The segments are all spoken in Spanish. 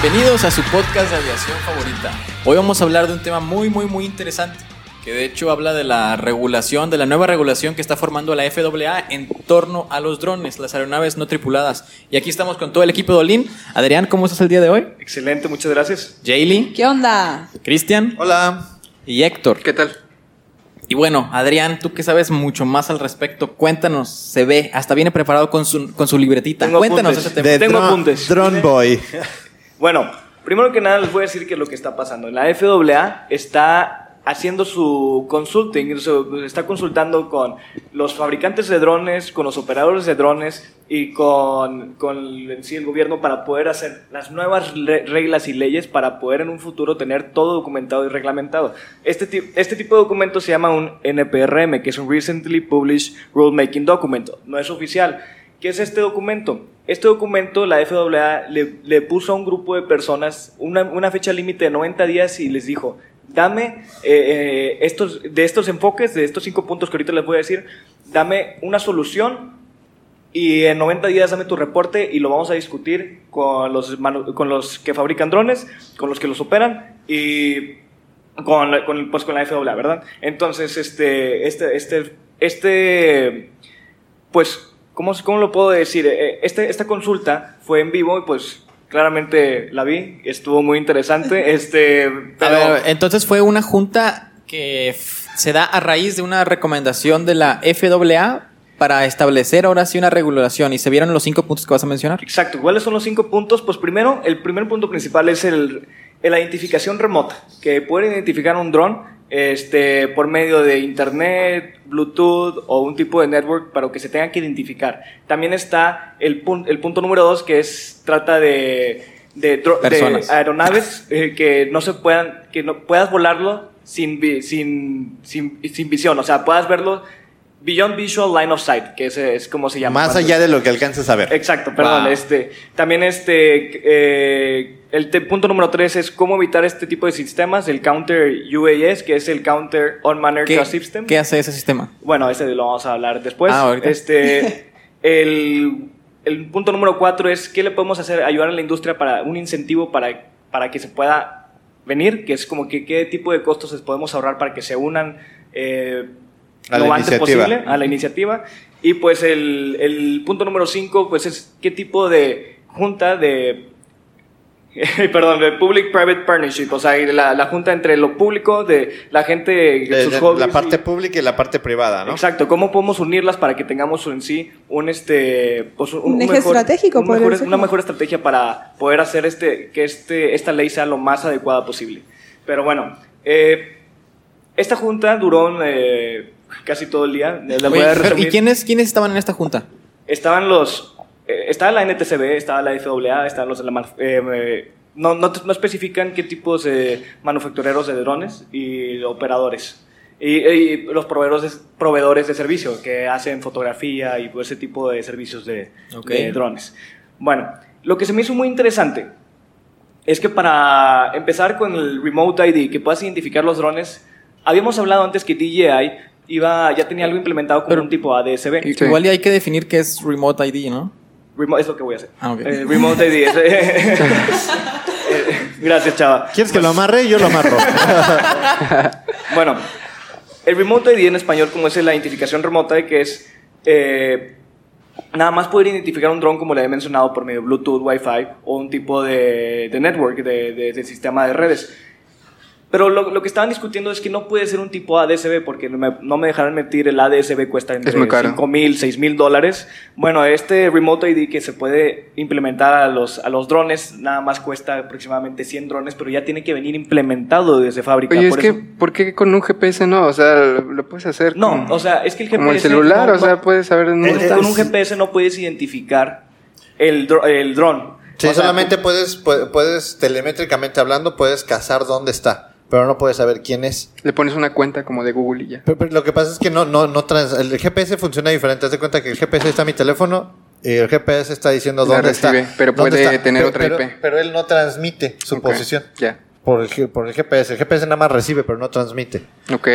Bienvenidos a su podcast de aviación favorita. Hoy vamos a hablar de un tema muy, muy, muy interesante, que de hecho habla de la regulación, de la nueva regulación que está formando la FAA en torno a los drones, las aeronaves no tripuladas. Y aquí estamos con todo el equipo de Olin. Adrián, ¿cómo estás el día de hoy? Excelente, muchas gracias. Jaylee. ¿Qué onda? Cristian. Hola. Y Héctor. ¿Qué tal? Y bueno, Adrián, tú que sabes mucho más al respecto, cuéntanos, se ve, hasta viene preparado con su, con su libretita. Tengo cuéntanos apuntes. ese tema. De Tengo apuntes. Drone Boy. Bueno, primero que nada les voy a decir qué es lo que está pasando. La FAA está haciendo su consulting, su- está consultando con los fabricantes de drones, con los operadores de drones y con, en sí, el gobierno para poder hacer las nuevas re- reglas y leyes para poder en un futuro tener todo documentado y reglamentado. Este, este tipo de documento se llama un NPRM, que es un Recently Published Rulemaking Document. No es oficial. ¿Qué es este documento? Este documento la FAA le, le puso a un grupo de personas una, una fecha límite de 90 días y les dijo, dame eh, eh, estos, de estos enfoques, de estos cinco puntos que ahorita les voy a decir, dame una solución y en 90 días dame tu reporte y lo vamos a discutir con los, con los que fabrican drones, con los que los operan y con, con, pues, con la FAA, ¿verdad? Entonces, este, este, este, este, pues, ¿cómo, cómo lo puedo decir? Eh, Este, esta consulta fue en vivo y pues claramente la vi, estuvo muy interesante, este, A pero... ver, entonces fue una junta que se da a raíz de una recomendación de la FAA para establecer ahora sí una regulación y se vieron los cinco puntos que vas a mencionar. Exacto, ¿cuáles son los cinco puntos? Pues primero, el primer punto principal es el- la identificación remota, que puede identificar un dron este, por medio de internet, Bluetooth o un tipo de network para que se tenga que identificar. También está el, pun- el punto número dos, que es, trata de, de, de aeronaves eh, que no se puedan, que no puedas volarlo sin, sin, sin, sin visión, o sea, puedas verlo Beyond Visual Line of Sight, que ese es como se llama. Más allá de lo que alcances a ver. Exacto, perdón. Wow. Este, también este, eh, el punto número tres es cómo evitar este tipo de sistemas, el Counter UAS, que es el Counter On-Man ¿Qué, Aircraft System. qué hace ese sistema? Bueno, ese lo vamos a hablar después. Ah, ahorita. Este, el, el punto número cuatro es qué le podemos hacer, ayudar a la industria para un incentivo para, para que se pueda venir, que es como que qué tipo de costos les podemos ahorrar para que se unan eh, A lo la antes iniciativa. posible a la iniciativa. Y pues el, el punto número cinco, pues es qué tipo de junta de perdón, de Public-Private Partnership, o sea, la, la junta entre lo público, de la gente, De- sus de- hobbies la parte y- pública y la parte privada, ¿no? Exacto, ¿cómo podemos unirlas para que tengamos en sí un este pues, Un eje estratégico, un mejor- una mejor estrategia para poder hacer este que este esta ley sea lo más adecuada posible. Pero bueno, eh, esta junta duró eh, casi todo el día. Voy Oye, a ¿Y quiénes, quiénes estaban en esta junta? Estaban los eh, estaba la NTCB, estaba la FAA, estaban los de la eh, eh, no, no, no especifican qué tipos de manufactureros de drones y operadores. Y, y los proveedores de, proveedores de servicio que hacen fotografía y ese tipo de servicios de, Ok. de drones. Bueno, lo que se me hizo muy interesante es que para empezar con el Remote ID, que puedas identificar los drones, habíamos hablado antes que DJI iba, ya tenía algo implementado como Pero- un tipo ADSB. Igual y hay que definir qué es Remote ID, ¿no? Remo- es lo que voy a hacer. Ah, ok. Eh, remote ID. es- eh, gracias, chava. ¿Quieres que lo amarre? Yo lo amarro. Bueno, el remote ID en español, como es la identificación remota, que es eh, nada más poder identificar un dron, como le he mencionado, por medio de Bluetooth, Wi-Fi o un tipo de, de network, de, de- de sistema de redes. Pero lo, lo, que estaban discutiendo es que no puede ser un tipo ADSB porque no me, no me dejarán mentir, el ADSB cuesta entre 5 mil, 6 mil dólares. Bueno, este Remote ID que se puede implementar a los, a los drones nada más cuesta aproximadamente 100 drones, pero ya tiene que venir implementado desde fábrica. Oye, es que, ¿por qué con un GPS no? O sea, lo, puedes hacer. No, o sea, es que el GPS. Como el celular, o sea, puedes saber dónde estás. Con un GPS no puedes identificar el, el dron. Sí, solamente puedes, puedes, telemétricamente hablando, puedes cazar dónde está pero no puedes saber quién es. Le pones una cuenta como de Google y ya. Pero, lo que pasa es que no, no, no trans, el GPS funciona diferente. Haz de cuenta que el GPS está en mi teléfono y el GPS está diciendo dónde recibe, está. Pero puede tener otra IP. Pero, él no transmite su posición. Ya. Por el, por el GPS. El GPS nada más recibe, pero no transmite. Ok.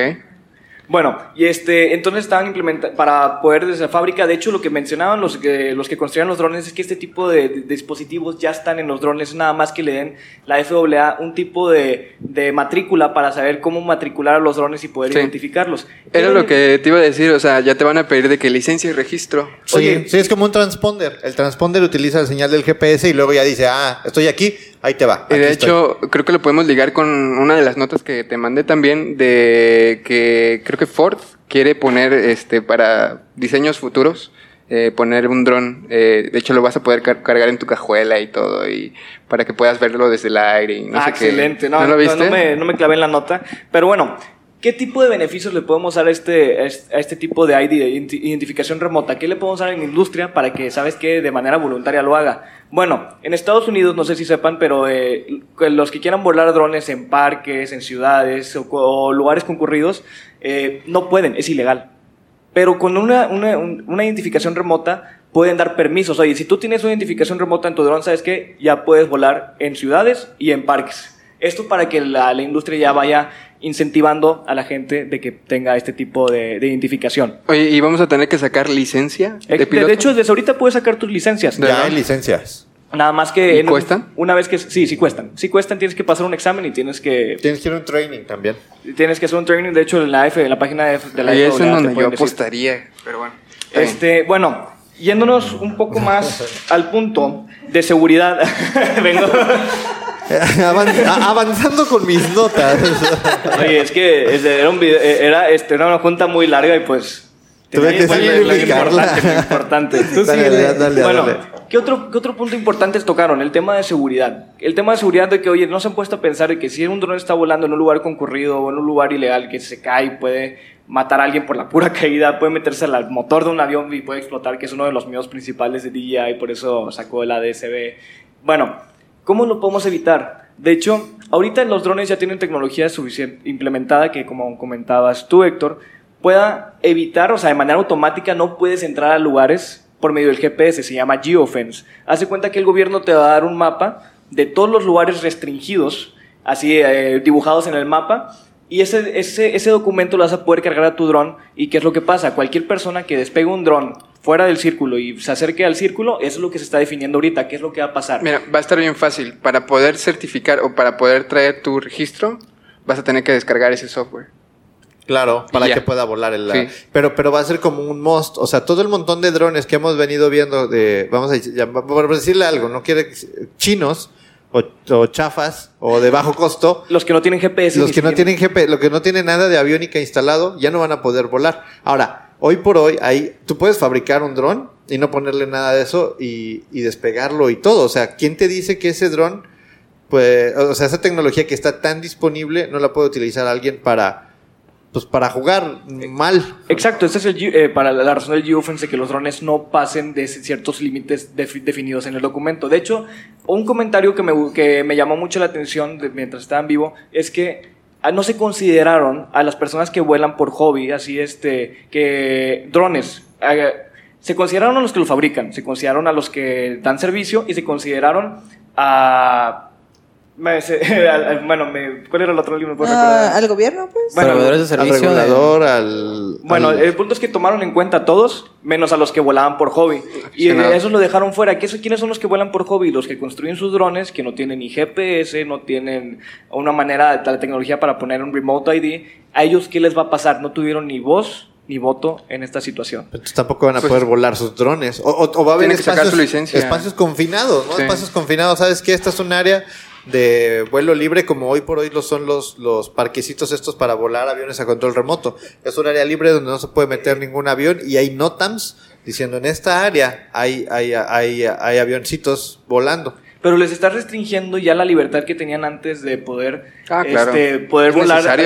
Bueno, y este, entonces estaban implementando, para poder desde la fábrica, de hecho lo que mencionaban los que, los que construían los drones es que este tipo de, dispositivos ya están en los drones, nada más que le den la FAA un tipo de, de matrícula para saber cómo matricular a los drones y poder identificarlos. Era lo que te iba a decir, o sea, ya te van a pedir de que licencia y registro. Oye, sí, es como un transponder. El transponder utiliza la señal del GPS y luego ya dice, ah, estoy aquí, Ahí te va. Y de hecho, creo que lo podemos ligar con una de las notas que te mandé también de que creo que Ford quiere poner este para diseños futuros. Eh, poner un dron, eh, de hecho lo vas a poder cargar en tu cajuela y todo, y para que puedas verlo desde el aire. Y no ah, excelente, No, lo viste? No, me, no me clavé en la nota, pero bueno, ¿Qué tipo de beneficios le podemos dar a este, a este tipo de ID, de identificación remota? ¿Qué le podemos dar en la industria para que, sabes que de manera voluntaria lo haga? Bueno, en Estados Unidos, no sé si sepan, pero eh, los que quieran volar drones en parques, en ciudades o, lugares concurridos, eh, no pueden, es ilegal. Pero con una, una, una identificación remota pueden dar permisos. Oye, si tú tienes una identificación remota en tu dron, sabes que ya puedes volar en ciudades y en parques. Esto para que la, la industria ya vaya incentivando a la gente de que tenga este tipo de, identificación. Oye, ¿y vamos a tener que sacar licencia de piloto? De hecho, desde ahorita puedes sacar tus licencias. Ya hay licencias. Nada más que... ¿Y cuestan? Una vez que... Sí, sí cuestan. Sí cuestan, tienes que pasar un examen y tienes que... Tienes que ir a un training también. Tienes que hacer un training, de hecho, en la, F, en la página de, de la Y eso es donde yo apostaría, pero bueno. Este, bueno, yéndonos un poco más al punto de seguridad. Vengo... avanzando con mis notas. Oye, es que era, un era, este, era una junta muy larga y pues... Tuve que importante, importante. bueno, ¿qué otro, ¿qué otro punto importante tocaron? El tema de seguridad. El tema de seguridad de que, oye, no se han puesto a pensar de que si un dron está volando en un lugar concurrido o en un lugar ilegal que se cae y puede matar a alguien por la pura caída, puede meterse al motor de un avión y puede explotar, que es uno de los miedos principales de DJI, por eso sacó el ADSB. Bueno, ¿Cómo lo podemos evitar? De hecho, ahorita los drones ya tienen tecnología suficiente implementada que, como comentabas tú, Héctor, pueda evitar, o sea, de manera automática no puedes entrar a lugares por medio del GPS, se llama geofence. Hace cuenta que el gobierno te va a dar un mapa de todos los lugares restringidos, así eh, dibujados en el mapa, y ese, ese, ese documento lo vas a poder cargar a tu dron. ¿Y qué es lo que pasa? Cualquier persona que despegue un dron fuera del círculo y se acerque al círculo, eso es lo que se está definiendo ahorita, qué es lo que va a pasar. Mira, va a estar bien fácil. Para poder certificar o para poder traer tu registro, vas a tener que descargar ese software. Claro, para que pueda volar el... Pero, pero va a ser como un most. O sea, todo el montón de drones que hemos venido viendo de... Vamos a por decirle algo, no quiere... Chinos o, chafas o de bajo costo. Los que no tienen GPS. Los que no tienen GPS, lo que no tienen nada de aviónica instalado, ya no van a poder volar. Ahora, hoy por hoy, ahí, tú puedes fabricar un dron y no ponerle nada de eso y, y despegarlo y todo. O sea, ¿quién te dice que ese dron, pues, o sea, esa tecnología que está tan disponible, no la puede utilizar alguien para pues para jugar mal. Exacto, ese es el, eh, para la razón del geofence que los drones no pasen de ciertos límites definidos en el documento. De hecho, un comentario que me, que me llamó mucho la atención mientras estaban vivo es que no se consideraron a las personas que vuelan por hobby, así este, que drones. Eh, se consideraron a los que lo fabrican, se consideraron a los que dan servicio y se consideraron a bueno, me, ¿cuál era el otro libro? Ah, ¿Al gobierno, pues? Bueno, de servicio. Al regulador, al. Bueno, el punto es que tomaron en cuenta a todos, menos a los que volaban por hobby. Y esos lo dejaron fuera. ¿Quiénes son los que vuelan por hobby? Los que construyen sus drones, que no tienen ni GPS, no tienen una manera de la tecnología para poner un remote ID. ¿A ellos qué les va a pasar? No tuvieron ni voz, ni voto en esta situación. Entonces tampoco van a pues poder volar sus drones. O, va a haber espacios, espacios confinados, ¿no? Espacios confinados. ¿Sabes qué? Esta es un área de vuelo libre como hoy por hoy lo son los, los parquecitos estos para volar aviones a control remoto. Es un área libre donde no se puede meter ningún avión y hay NOTAMs diciendo en esta área hay, hay, hay, hay avioncitos volando. Pero les está restringiendo ya la libertad que tenían antes de poder, Ah, claro. este, poder Es volar.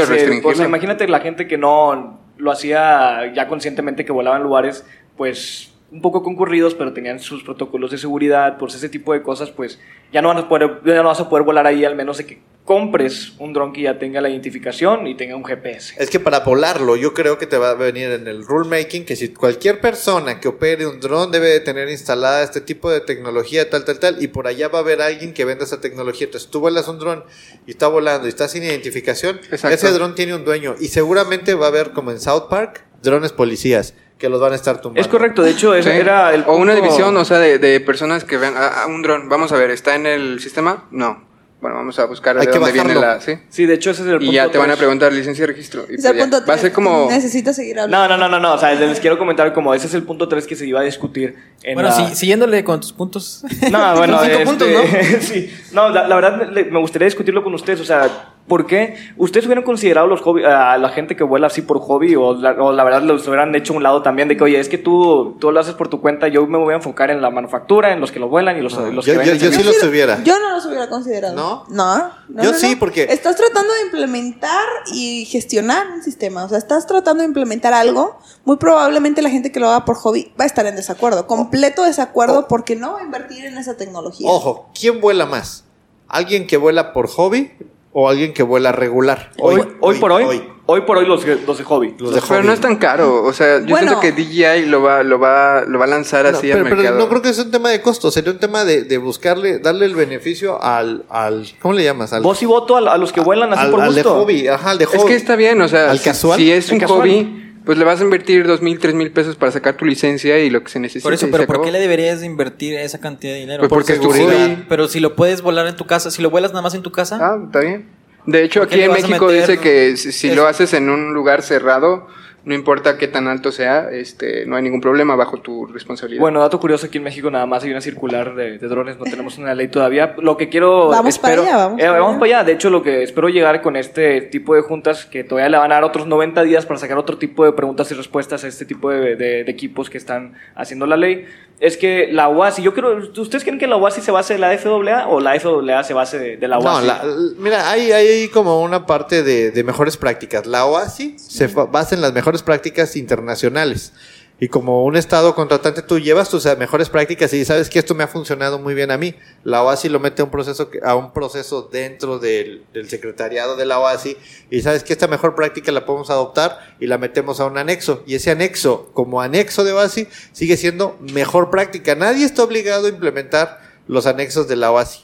o sea, imagínate la gente que no lo hacía ya conscientemente, que volaba en lugares, pues un poco concurridos, pero tenían sus protocolos de seguridad, pues ese tipo de cosas, pues ya no, van a poder, ya no vas a poder volar ahí, al menos de que compres un dron que ya tenga la identificación y tenga un GPS. Es que para volarlo, yo creo que te va a venir en el rulemaking que si cualquier persona que opere un dron debe de tener instalada este tipo de tecnología, tal, tal, tal, y por allá va a haber alguien que venda esa tecnología. Entonces tú vuelas un dron y está volando y está sin identificación, Exacto. ese dron tiene un dueño y seguramente va a haber, como en South Park, drones policías que los van a estar tumbando. Es correcto, de hecho, ese Sí. era el o una división, o sea, de, de personas que vean a, a un dron. Vamos a ver, ¿está en el sistema? No. Bueno, vamos a buscar Hay de que dónde viene bajarlo. la... ¿sí? Sí, de hecho ese es el punto Y ya te van a preguntar licencia de registro. y Es el pues punto Va a ser tres. como... Necesitas seguir hablando. No, no, no, no, no, o sea, les quiero comentar como ese es el punto 3 que se iba a discutir en Bueno, la... sí, siguiéndole con tus puntos. No, bueno, cinco este, puntos, ¿no? sí. No, la, la verdad le- me gustaría discutirlo con ustedes, o sea, ¿por qué ustedes hubieran considerado los hobby, a la gente que vuela así por hobby o la, o la verdad los hubieran hecho a un lado también de que, oye, es que tú, tú lo haces por tu cuenta, yo me voy a enfocar en la manufactura, en los que lo vuelan y los, los yo- que yo- venden yo sí servicios"? los hubiera. Yo no los hubiera considerado. ¿No? No. no, Yo no, sí, no. porque- Estás tratando de implementar y gestionar un sistema. O sea, estás tratando de implementar algo. Muy probablemente la gente que lo haga por hobby va a estar en desacuerdo. Completo desacuerdo Oh. porque no va a invertir en esa tecnología. Ojo, ¿quién vuela más? ¿Alguien que vuela por hobby o alguien que vuela regular? Hoy, hoy, por hoy, hoy, por hoy los, los de hobby. Los de Pero hobby. no es tan caro, o sea, yo Bueno. siento que DJI lo va, lo va, lo va a lanzar No, así pero, al pero mercado. no creo que sea un tema de costo, sería un tema de, de buscarle, darle el beneficio al, al ¿cómo le llamas? Al, Vos y voto a, a los que vuelan así al, por al de gusto. hobby, ajá, al de hobby. Es que está bien, o sea, ¿Al si- casual? si es ¿Al un casual? hobby, pues le vas a invertir dos mil, tres mil pesos para sacar tu licencia y lo que se necesita. Por eso, pero ¿por acabó. qué le deberías de invertir esa cantidad de dinero? Pues porque es tu hobby. Pero si lo puedes volar en tu casa, si lo vuelas nada más en tu casa, Ah, está bien. De hecho, ¿Por qué aquí en México dice que si, lo haces en un lugar cerrado, no importa qué tan alto sea, este, no hay ningún problema bajo tu responsabilidad. Bueno, dato curioso, aquí en México nada más hay una circular de, de drones, no tenemos una ley todavía. Lo que quiero... Vamos para allá, vamos eh, para vamos allá. para allá. De hecho, lo que espero llegar con este tipo de juntas, que todavía le van a dar otros 90 días para sacar otro tipo de preguntas y respuestas a este tipo de, de- de equipos que están haciendo la ley, es que la UASI, yo creo, ¿ustedes creen que la UASI se base de la FAA o la FAA se base de, de la No, UASI? la- mira, hay, hay como una parte de, de mejores prácticas. La OASI se basa en las mejores prácticas internacionales. Y como un estado contratante, tú llevas tus eh, mejores prácticas y sabes que esto me ha funcionado muy bien a mí. La OASI lo mete a un proceso, a un proceso dentro del, del secretariado de la OASI y sabes que esta mejor práctica la podemos adoptar y la metemos a un anexo. Y ese anexo, como anexo de OASI, sigue siendo mejor práctica. Nadie está obligado a implementar los anexos de la OASI.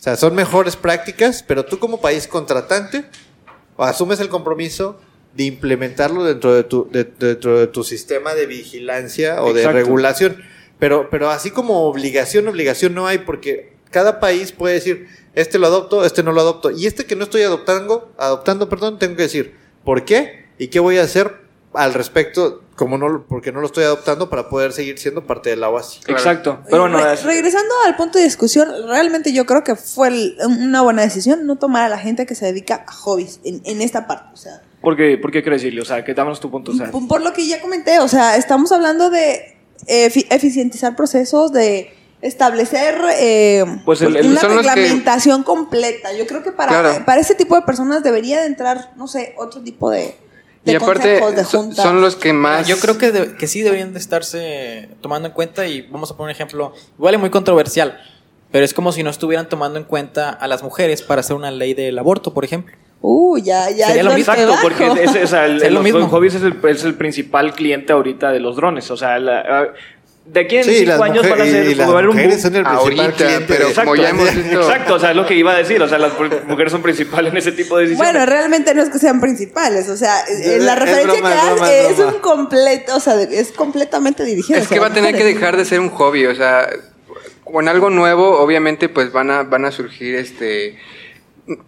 O sea, son mejores prácticas, pero tú como país contratante asumes el compromiso de implementarlo dentro de tu, de- dentro de tu sistema de vigilancia o de regulación. Pero, pero así como obligación, obligación no hay porque cada país puede decir, este lo adopto, este no lo adopto. Y este que no estoy adoptando, adoptando, perdón, tengo que decir, ¿por qué? ¿Y qué voy a hacer al respecto? Como no, lo- porque no lo estoy adoptando para poder seguir siendo parte de la OASI. Exacto. Pero bueno, Re- es- regresando al punto de discusión, realmente yo creo que fue el- una buena decisión no tomar a la gente que se dedica a hobbies en, en esta parte. O sea, ¿por qué, ¿por qué crees, Gilio? O sea, que dámonos tu punto. O sea, por, lo que ya comenté, o sea, estamos hablando de efi- eficientizar procesos, de establecer eh, Pues el- el- una que- reglamentación completa. Yo creo que para, Claro. para ese tipo de personas debería de entrar, no sé, otro tipo de, de y aparte, de son los que más... Yo creo que, de- que sí deberían de estarse tomando en cuenta y vamos a poner un ejemplo, igual es muy controversial, pero es como si no estuvieran tomando en cuenta a las mujeres para hacer una ley del aborto, por ejemplo. Uh, ya, ya. Sería es lo mismo. Exacto, porque es, es- o sea, el- Es lo los mismo. hobbies es el, es el principal cliente ahorita de los drones. O sea, la- de aquí en Sí, cinco las, años mujeres, van a ser y las un boom. son el principal Ahorita, cliente. pero como ya hemos visto... Exacto, o sea, es lo que iba a decir. O sea, las mujeres son principales en ese tipo de decisiones. Bueno, realmente no es que sean principales, o sea, eh, Es- la es referencia broma, que es das broma, es broma. un completo, o sea, es completamente dirigido. Es que va a tener que dejar de ser un hobby, o sea, con algo nuevo, obviamente, pues van a, van a surgir este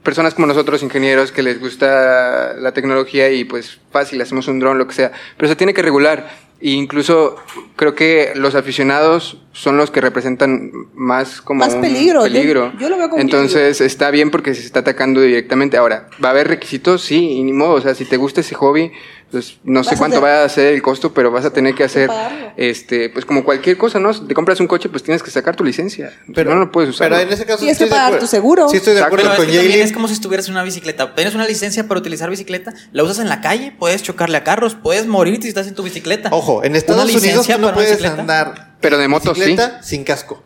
personas como nosotros, ingenieros, que les gusta la tecnología y pues fácil, hacemos un dron, lo que sea, pero se tiene que regular. E incluso creo que los aficionados son los que representan más como Más un peligro, yo- peligro. yo lo veo como Entonces está bien porque se está atacando directamente. Ahora, ¿va a haber requisitos? Sí, y ni modo. O sea, si te gusta ese hobby, pues no sé cuánto hacer- va a ser el costo, pero vas a tener que hacer, este, pues como cualquier cosa, ¿no? Si te compras un coche, pues tienes que sacar tu licencia. Pero no lo puedes usar. Pero en ese caso Tienes sí que pagar tu seguro. Sí estoy de Exacto. acuerdo Pero es con que Yaeli. es como si estuvieras en una bicicleta. Tienes una licencia para utilizar bicicleta, la usas en la calle, puedes chocarle a carros, puedes morir si estás en tu bicicleta. Ojo, en Una Estados Unidos tú no puedes bicicleta. andar Pero de moto, bicicleta sin casco.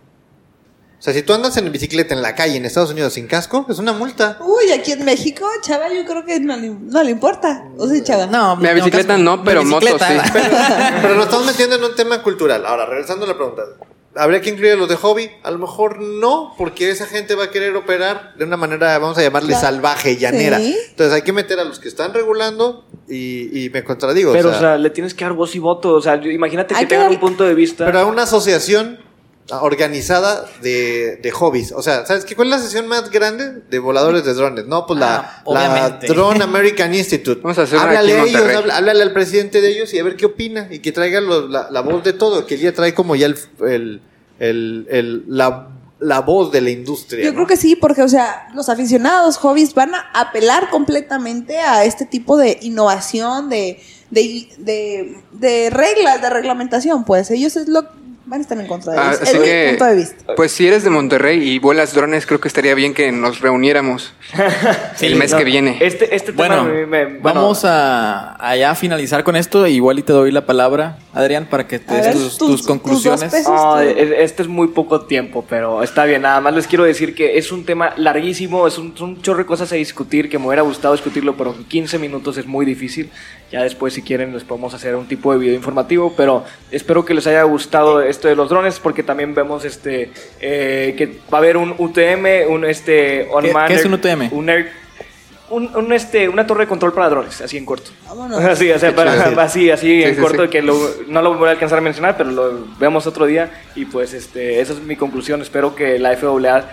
O sea, si tú andas en bicicleta en la calle en Estados Unidos sin casco, es una multa. Uy, aquí en México, chava, yo creo que no le, no le importa. ¿O sí, chava? No, Mi bicicleta casco. no, pero moto sí. Pero nos estamos metiendo en un tema cultural. Ahora, regresando a la pregunta. ¿Habría que incluir a los de hobby? A lo mejor no, porque esa gente va a querer operar de una manera, vamos a llamarle Claro. salvaje, llanera. Sí. Entonces hay que meter a los que están regulando y, y me contradigo. Pero, o sea, o sea, le tienes que dar voz y voto. O sea, imagínate que que tengan dar- un punto de vista. pero a una asociación organizada de, de hobbies. O sea, ¿sabes qué? ¿Cuál es la sesión más grande de voladores de drones? No, pues la, Ah, la. Drone American Institute. Vamos a hacer háblale a ellos, háblale al presidente de ellos y a ver qué opina y que traiga lo- la, la voz de todo, que ella trae como ya el, el- el- el- la, la voz de la industria. Yo ¿no? creo que sí, porque, o sea, los aficionados, hobbies, van a apelar completamente a este tipo de innovación, de, de, de, de reglas, de reglamentación, pues. Ellos es lo van a estar en contra de Ah, eso. así Es mi que, punto de vista. pues si eres de Monterrey y vuelas drones, creo que estaría bien que nos reuniéramos el mes No, que viene. Este, este tema Bueno, me- vamos a, a ya finalizar con esto. Igual y te doy la palabra, Adrián, para que te des ver, tus, tus- tus tus dos conclusiones. pesos. Ah, Esto- e- este es muy poco tiempo, pero está bien. Nada más les quiero decir que es un tema larguísimo, es un, son un chorro de cosas a discutir, que me hubiera gustado discutirlo, pero en 15 minutos es muy difícil. Ya después, si quieren, les podemos hacer un tipo de video informativo, pero espero que les haya gustado esto de los drones, porque también vemos este eh, que va a haber un UTM, un este unmanned- qué es un UTM? Un, air- un- un, este, una torre de control para drones, así en corto. Vámonos. Así, o sea, Qué para- así, así Sí, en sí, corto, sí. que lo- no lo voy a alcanzar a mencionar, pero lo vemos otro día. Y pues este, esa es mi conclusión. Espero que la FAA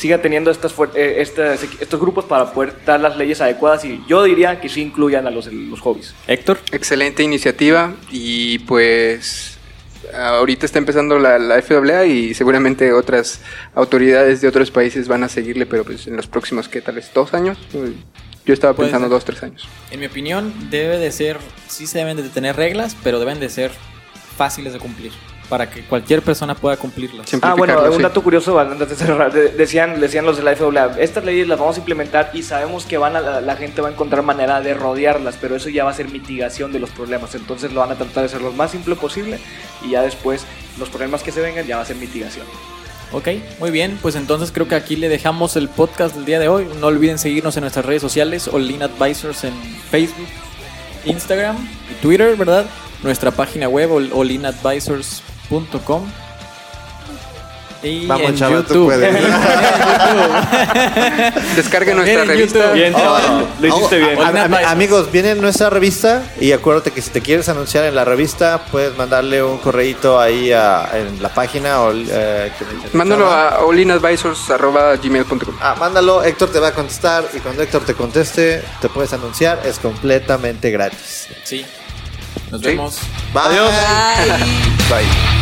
siga teniendo estas, eh, estas- estos grupos para poder dar las leyes adecuadas y yo diría que sí incluyan a los, los hobbies. Héctor. Excelente iniciativa y pues ahorita está empezando la, la FAA y seguramente otras autoridades de otros países van a seguirle, pero pues en los próximos, ¿qué tal? es? ¿Dos años? Yo estaba pensando dos, tres años. En mi opinión, debe de ser, sí se deben de tener reglas, pero deben de ser fáciles de cumplir, para que cualquier persona pueda cumplirlas. Ah, bueno, un sí. dato curioso, antes de cerrar, de- decían, decían los de la FAA, estas leyes las vamos a implementar y sabemos que van a, la, la gente va a encontrar manera de rodearlas, pero eso ya va a ser mitigación de los problemas, entonces lo van a tratar de hacer lo más simple posible y ya después los problemas que se vengan ya va a ser mitigación. Ok, muy bien, pues entonces creo que aquí le dejamos el podcast del día de hoy. No olviden seguirnos en nuestras redes sociales, Olin Advisors en Facebook, Instagram y Twitter, ¿verdad? Nuestra página web, ol- olinadvisors.com. Y Vamos, en chaval, tú YouTube. puedes. En YouTube. Descargue También nuestra en revista. Bien, chaval, lo hiciste bien. Hola, Am- am- Advisors. amigos, viene nuestra revista y acuérdate que si te quieres anunciar en la revista, puedes mandarle un correíto ahí a- en la página o eh, Mándalo a olinadvisors.gmail.com. Ah, mándalo, Héctor te va a contestar y cuando Héctor te conteste, te puedes anunciar, es completamente gratis. Sí. Nos Sí. vemos. Bye. Ay. Bye.